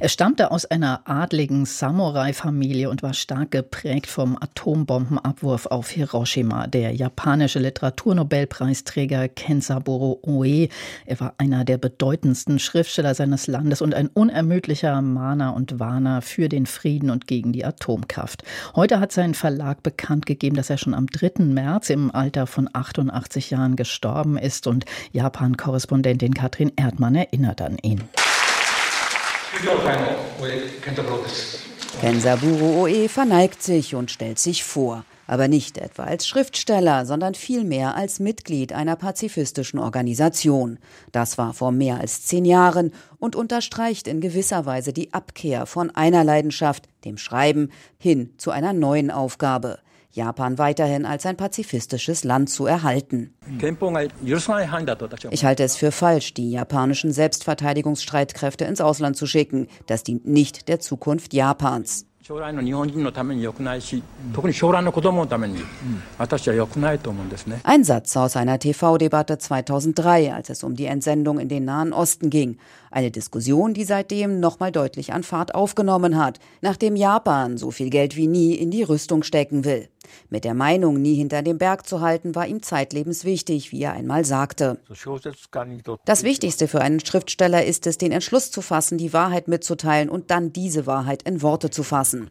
er stammte aus einer adligen Samurai-Familie und war stark geprägt vom Atombombenabwurf auf Hiroshima. Der japanische Literaturnobelpreisträger Kensaburo Oe. Er war einer der bedeutendsten Schriftsteller seines Landes und ein unermüdlicher Mahner und Warner für den Frieden und gegen die Atomkraft. Heute hat sein Verlag bekannt gegeben, dass er schon am 3. März im Alter von 88 Jahren gestorben ist und Japan-Korrespondentin Katrin Erdmann erinnert an ihn. Kensaburo Oe verneigt sich und stellt sich vor, aber nicht etwa als Schriftsteller, sondern vielmehr als Mitglied einer pazifistischen Organisation. Das war vor mehr als zehn Jahren und unterstreicht in gewisser Weise die Abkehr von einer Leidenschaft, dem Schreiben, hin zu einer neuen Aufgabe. Japan weiterhin als ein pazifistisches Land zu erhalten. Ich halte es für falsch, die japanischen Selbstverteidigungsstreitkräfte ins Ausland zu schicken. Das dient nicht der Zukunft Japans. Ein Satz aus einer TV-Debatte 2003, als es um die Entsendung in den Nahen Osten ging. Eine Diskussion, die seitdem nochmal deutlich an Fahrt aufgenommen hat, nachdem Japan so viel Geld wie nie in die Rüstung stecken will. Mit der Meinung, nie hinter dem Berg zu halten, war ihm zeitlebens wichtig, wie er einmal sagte. Das Wichtigste für einen Schriftsteller ist es, den Entschluss zu fassen, die Wahrheit mitzuteilen und dann diese Wahrheit in Worte zu fassen.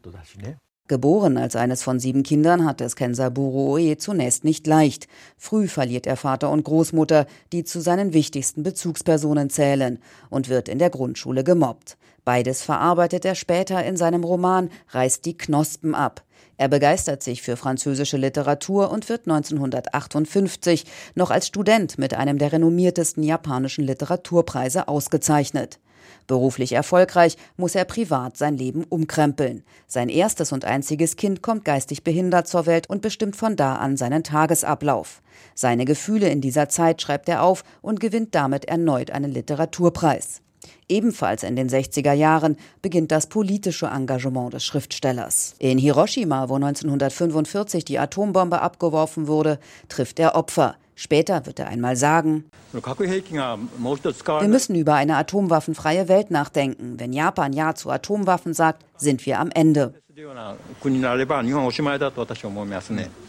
Geboren als eines von sieben Kindern hat es Kensaburo Oe zunächst nicht leicht. Früh verliert er Vater und Großmutter, die zu seinen wichtigsten Bezugspersonen zählen, und wird in der Grundschule gemobbt. Beides verarbeitet er später in seinem Roman Reißt die Knospen ab. Er begeistert sich für französische Literatur und wird 1958 noch als Student mit einem der renommiertesten japanischen Literaturpreise ausgezeichnet. Beruflich erfolgreich muss er privat sein Leben umkrempeln. Sein erstes und einziges Kind kommt geistig behindert zur Welt und bestimmt von da an seinen Tagesablauf. Seine Gefühle in dieser Zeit schreibt er auf und gewinnt damit erneut einen Literaturpreis. Ebenfalls in den 60er Jahren beginnt das politische Engagement des Schriftstellers. In Hiroshima, wo 1945 die Atombombe abgeworfen wurde, trifft er Opfer. Später wird er einmal sagen, wir müssen über eine atomwaffenfreie Welt nachdenken. Wenn Japan Ja zu Atomwaffen sagt, sind wir am Ende.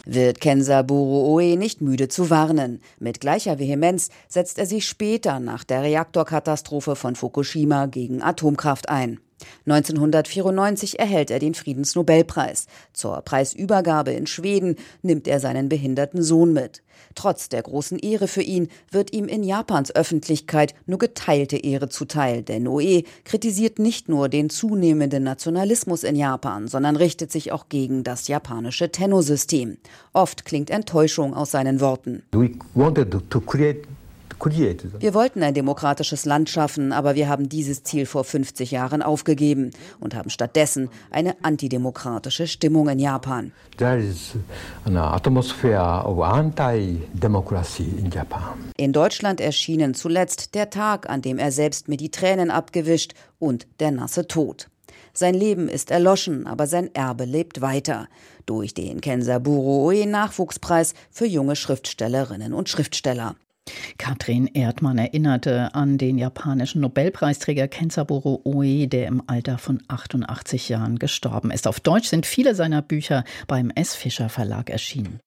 Wird Kensaburo Oe nicht müde zu warnen. Mit gleicher Vehemenz setzt er sich später nach der Reaktorkatastrophe von Fukushima gegen Atomkraft ein. 1994 erhält er den Friedensnobelpreis. Zur Preisübergabe in Schweden nimmt er seinen behinderten Sohn mit. Trotz der großen Ehre für ihn wird ihm in Japans Öffentlichkeit nur geteilte Ehre zuteil, denn Oe kritisiert nicht nur den zunehmenden Nationalismus in Japan, sondern richtet sich auch gegen das japanische Tenno-System. Oft klingt Enttäuschung aus seinen Worten. We wanted to create wir wollten ein demokratisches Land schaffen, aber wir haben dieses Ziel vor 50 Jahren aufgegeben und haben stattdessen eine antidemokratische Stimmung in Japan. In Deutschland erschienen zuletzt der Tag, an dem er selbst mir die Tränen abgewischt und der nasse Tod. Sein Leben ist erloschen, aber sein Erbe lebt weiter. Durch den Kensaburo Oe Nachwuchspreis für junge Schriftstellerinnen und Schriftsteller. Katrin Erdmann erinnerte an den japanischen Nobelpreisträger Kensaburo Oe, der im Alter von 88 Jahren gestorben ist. Auf Deutsch sind viele seiner Bücher beim S. Fischer Verlag erschienen.